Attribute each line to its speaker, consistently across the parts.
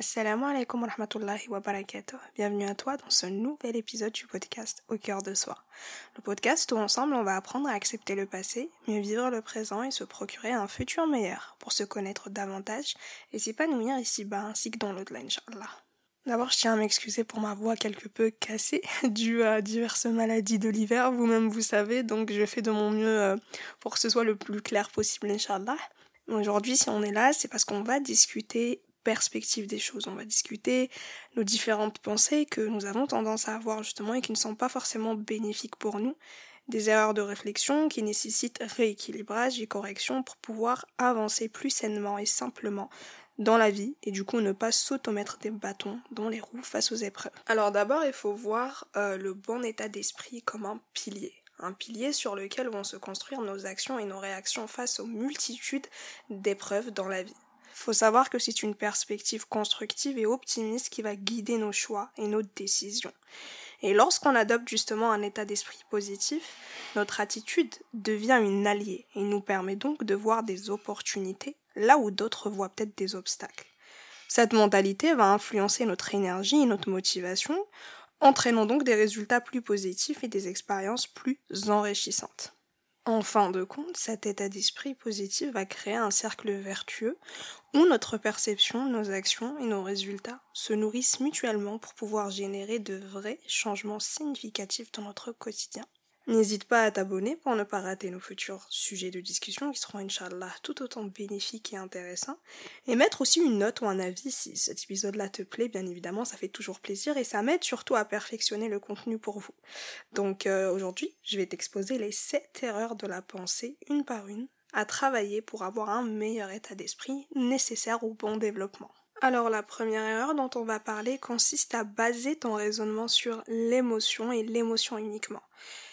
Speaker 1: Assalamu alaikum wa rahmatullahi wa barakatuh. Bienvenue à toi dans ce nouvel épisode du podcast Au cœur de soi. Le podcast où ensemble on va apprendre à accepter le passé, mieux vivre le présent et se procurer un futur meilleur pour se connaître davantage et s'épanouir ici-bas ainsi que dans l'au-delà, Inch'Allah. D'abord, je tiens à m'excuser pour ma voix quelque peu cassée due à diverses maladies de l'hiver, vous-même vous savez, donc je fais de mon mieux euh, pour que ce soit le plus clair possible, Inch'Allah. Aujourd'hui, si on est là, c'est parce qu'on va discuter perspective des choses. On va discuter nos différentes pensées que nous avons tendance à avoir justement et qui ne sont pas forcément bénéfiques pour nous. Des erreurs de réflexion qui nécessitent rééquilibrage et correction pour pouvoir avancer plus sainement et simplement dans la vie et du coup ne pas s'automettre des bâtons dans les roues face aux épreuves. Alors d'abord il faut voir euh, le bon état d'esprit comme un pilier un pilier sur lequel vont se construire nos actions et nos réactions face aux multitudes d'épreuves dans la vie faut savoir que c'est une perspective constructive et optimiste qui va guider nos choix et nos décisions. Et lorsqu'on adopte justement un état d'esprit positif, notre attitude devient une alliée et nous permet donc de voir des opportunités là où d'autres voient peut-être des obstacles. Cette mentalité va influencer notre énergie et notre motivation, entraînant donc des résultats plus positifs et des expériences plus enrichissantes. En fin de compte, cet état d'esprit positif va créer un cercle vertueux où notre perception, nos actions et nos résultats se nourrissent mutuellement pour pouvoir générer de vrais changements significatifs dans notre quotidien. N'hésite pas à t'abonner pour ne pas rater nos futurs sujets de discussion qui seront, Inch'Allah, tout autant bénéfiques et intéressants. Et mettre aussi une note ou un avis si cet épisode-là te plaît, bien évidemment, ça fait toujours plaisir et ça m'aide surtout à perfectionner le contenu pour vous. Donc euh, aujourd'hui, je vais t'exposer les 7 erreurs de la pensée, une par une, à travailler pour avoir un meilleur état d'esprit nécessaire au bon développement. Alors la première erreur dont on va parler consiste à baser ton raisonnement sur l'émotion et l'émotion uniquement.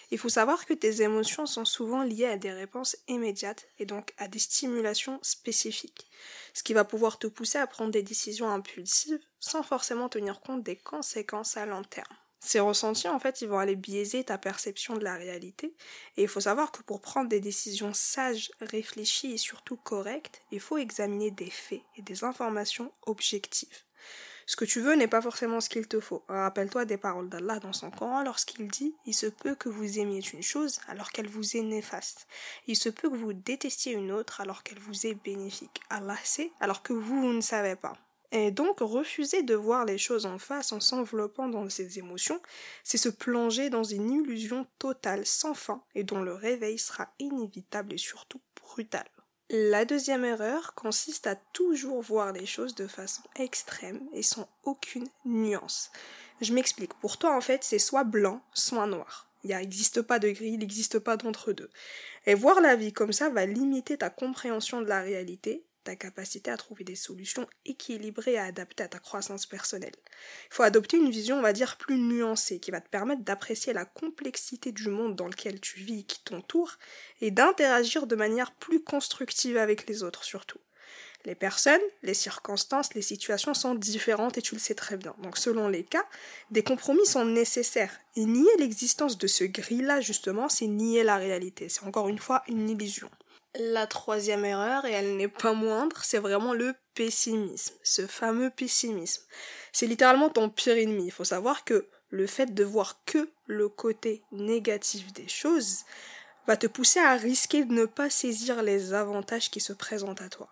Speaker 1: Il faut savoir que tes émotions sont souvent liées à des réponses immédiates et donc à des stimulations spécifiques, ce qui va pouvoir te pousser à prendre des décisions impulsives sans forcément tenir compte des conséquences à long terme. Ces ressentis, en fait, ils vont aller biaiser ta perception de la réalité. Et il faut savoir que pour prendre des décisions sages, réfléchies et surtout correctes, il faut examiner des faits et des informations objectives. Ce que tu veux n'est pas forcément ce qu'il te faut. Rappelle-toi des paroles d'Allah dans son Coran lorsqu'il dit Il se peut que vous aimiez une chose alors qu'elle vous est néfaste. Il se peut que vous détestiez une autre alors qu'elle vous est bénéfique. Allah sait alors que vous, vous ne savez pas. Et donc refuser de voir les choses en face en s'enveloppant dans ses émotions, c'est se plonger dans une illusion totale sans fin et dont le réveil sera inévitable et surtout brutal. La deuxième erreur consiste à toujours voir les choses de façon extrême et sans aucune nuance. Je m'explique. Pour toi, en fait, c'est soit blanc, soit noir. Il n'existe pas de gris, il n'existe pas d'entre deux. Et voir la vie comme ça va limiter ta compréhension de la réalité ta capacité à trouver des solutions équilibrées et adaptées à ta croissance personnelle. Il faut adopter une vision, on va dire, plus nuancée, qui va te permettre d'apprécier la complexité du monde dans lequel tu vis et qui t'entoure, et d'interagir de manière plus constructive avec les autres surtout. Les personnes, les circonstances, les situations sont différentes et tu le sais très bien. Donc selon les cas, des compromis sont nécessaires. Et nier l'existence de ce gris-là, justement, c'est nier la réalité. C'est encore une fois une illusion. La troisième erreur, et elle n'est pas moindre, c'est vraiment le pessimisme, ce fameux pessimisme. C'est littéralement ton pire ennemi. Il faut savoir que le fait de voir que le côté négatif des choses va te pousser à risquer de ne pas saisir les avantages qui se présentent à toi.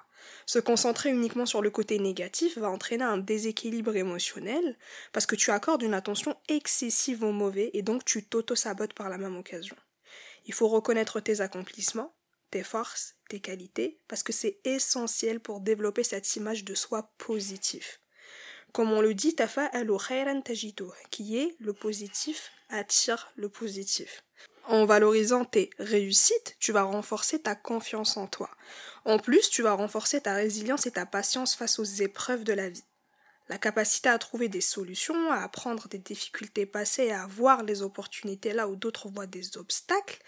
Speaker 1: Se concentrer uniquement sur le côté négatif va entraîner un déséquilibre émotionnel parce que tu accordes une attention excessive au mauvais et donc tu t'auto-sabotes par la même occasion. Il faut reconnaître tes accomplissements, tes forces, tes qualités, parce que c'est essentiel pour développer cette image de soi positif. Comme on le dit, tafa al qui est le positif attire le positif. En valorisant tes réussites, tu vas renforcer ta confiance en toi. En plus, tu vas renforcer ta résilience et ta patience face aux épreuves de la vie. La capacité à trouver des solutions, à apprendre des difficultés passées et à voir les opportunités là où d'autres voient des obstacles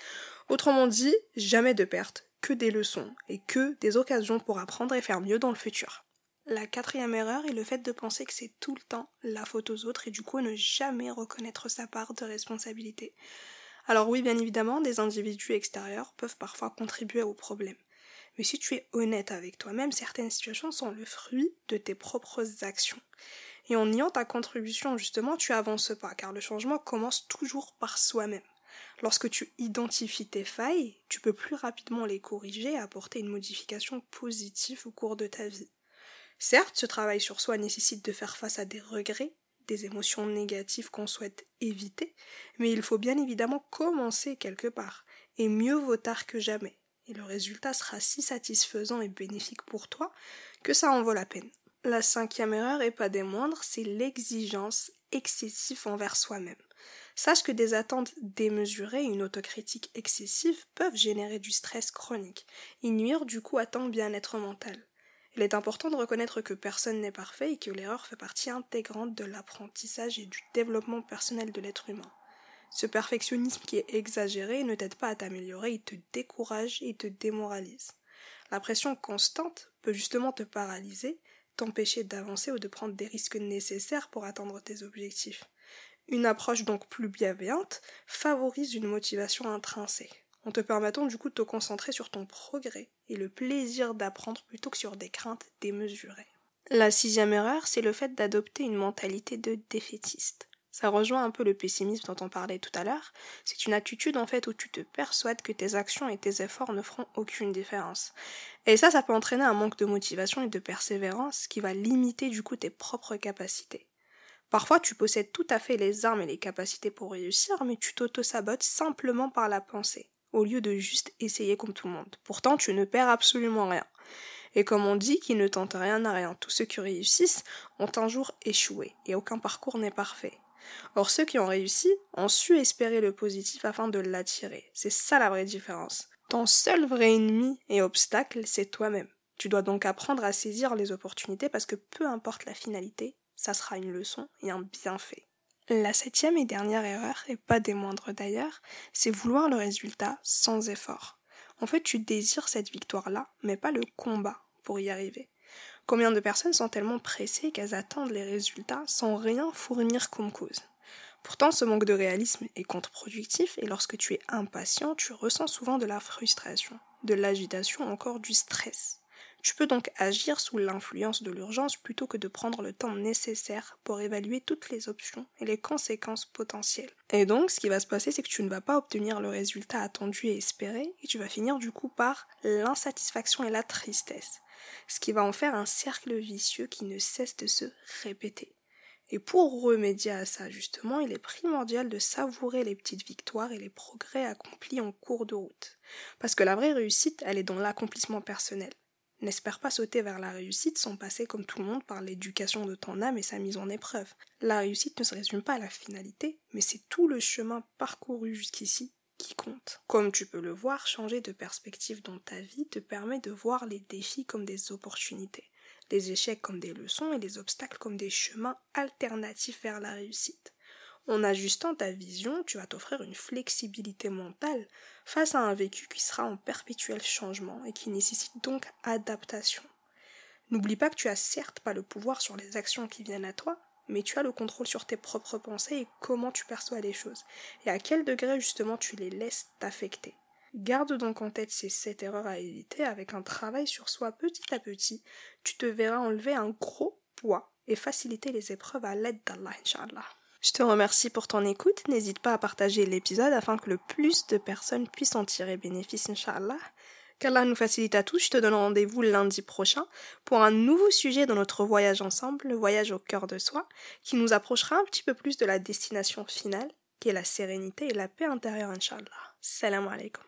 Speaker 1: Autrement dit, jamais de pertes, que des leçons et que des occasions pour apprendre et faire mieux dans le futur. La quatrième erreur est le fait de penser que c'est tout le temps la faute aux autres et du coup ne jamais reconnaître sa part de responsabilité. Alors oui, bien évidemment, des individus extérieurs peuvent parfois contribuer au problème. Mais si tu es honnête avec toi-même, certaines situations sont le fruit de tes propres actions. Et en niant ta contribution, justement, tu avances pas, car le changement commence toujours par soi-même. Lorsque tu identifies tes failles, tu peux plus rapidement les corriger et apporter une modification positive au cours de ta vie. Certes, ce travail sur soi nécessite de faire face à des regrets, des émotions négatives qu'on souhaite éviter, mais il faut bien évidemment commencer quelque part, et mieux vaut tard que jamais, et le résultat sera si satisfaisant et bénéfique pour toi que ça en vaut la peine. La cinquième erreur, et pas des moindres, c'est l'exigence excessive envers soi-même. Sache que des attentes démesurées et une autocritique excessive peuvent générer du stress chronique et nuire du coup à ton bien-être mental. Il est important de reconnaître que personne n'est parfait et que l'erreur fait partie intégrante de l'apprentissage et du développement personnel de l'être humain. Ce perfectionnisme qui est exagéré ne t'aide pas à t'améliorer, il te décourage et te démoralise. La pression constante peut justement te paralyser, t'empêcher d'avancer ou de prendre des risques nécessaires pour atteindre tes objectifs. Une approche donc plus bienveillante favorise une motivation intrinsèque en te permettant du coup de te concentrer sur ton progrès et le plaisir d'apprendre plutôt que sur des craintes démesurées. La sixième erreur, c'est le fait d'adopter une mentalité de défaitiste. Ça rejoint un peu le pessimisme dont on parlait tout à l'heure. C'est une attitude en fait où tu te persuades que tes actions et tes efforts ne feront aucune différence. Et ça, ça peut entraîner un manque de motivation et de persévérance qui va limiter du coup tes propres capacités. Parfois, tu possèdes tout à fait les armes et les capacités pour réussir, mais tu t'auto-sabotes simplement par la pensée au lieu de juste essayer comme tout le monde. Pourtant, tu ne perds absolument rien. Et comme on dit, qui ne tente rien n'a rien. Tous ceux qui réussissent ont un jour échoué, et aucun parcours n'est parfait. Or, ceux qui ont réussi ont su espérer le positif afin de l'attirer. C'est ça la vraie différence. Ton seul vrai ennemi et obstacle, c'est toi-même. Tu dois donc apprendre à saisir les opportunités parce que peu importe la finalité, ça sera une leçon et un bienfait. La septième et dernière erreur, et pas des moindres d'ailleurs, c'est vouloir le résultat sans effort. En fait, tu désires cette victoire-là, mais pas le combat pour y arriver. Combien de personnes sont tellement pressées qu'elles attendent les résultats sans rien fournir comme cause? Pourtant, ce manque de réalisme est contre-productif et lorsque tu es impatient, tu ressens souvent de la frustration, de l'agitation, encore du stress. Tu peux donc agir sous l'influence de l'urgence plutôt que de prendre le temps nécessaire pour évaluer toutes les options et les conséquences potentielles. Et donc, ce qui va se passer, c'est que tu ne vas pas obtenir le résultat attendu et espéré, et tu vas finir du coup par l'insatisfaction et la tristesse, ce qui va en faire un cercle vicieux qui ne cesse de se répéter. Et pour remédier à ça, justement, il est primordial de savourer les petites victoires et les progrès accomplis en cours de route. Parce que la vraie réussite, elle est dans l'accomplissement personnel. N'espère pas sauter vers la réussite sans passer comme tout le monde par l'éducation de ton âme et sa mise en épreuve. La réussite ne se résume pas à la finalité, mais c'est tout le chemin parcouru jusqu'ici qui compte. Comme tu peux le voir, changer de perspective dans ta vie te permet de voir les défis comme des opportunités, les échecs comme des leçons et les obstacles comme des chemins alternatifs vers la réussite. En ajustant ta vision, tu vas t'offrir une flexibilité mentale face à un vécu qui sera en perpétuel changement et qui nécessite donc adaptation. N'oublie pas que tu as certes pas le pouvoir sur les actions qui viennent à toi, mais tu as le contrôle sur tes propres pensées et comment tu perçois les choses, et à quel degré justement tu les laisses t'affecter. Garde donc en tête ces sept erreurs à éviter avec un travail sur soi petit à petit, tu te verras enlever un gros poids et faciliter les épreuves à l'aide d'Allah, Inch'Allah. Je te remercie pour ton écoute. N'hésite pas à partager l'épisode afin que le plus de personnes puissent en tirer bénéfice, Inch'Allah. Qu'Allah nous facilite à tous. Je te donne rendez-vous lundi prochain pour un nouveau sujet dans notre voyage ensemble, le voyage au cœur de soi, qui nous approchera un petit peu plus de la destination finale, qui est la sérénité et la paix intérieure, Inch'Allah. Salam alaikum.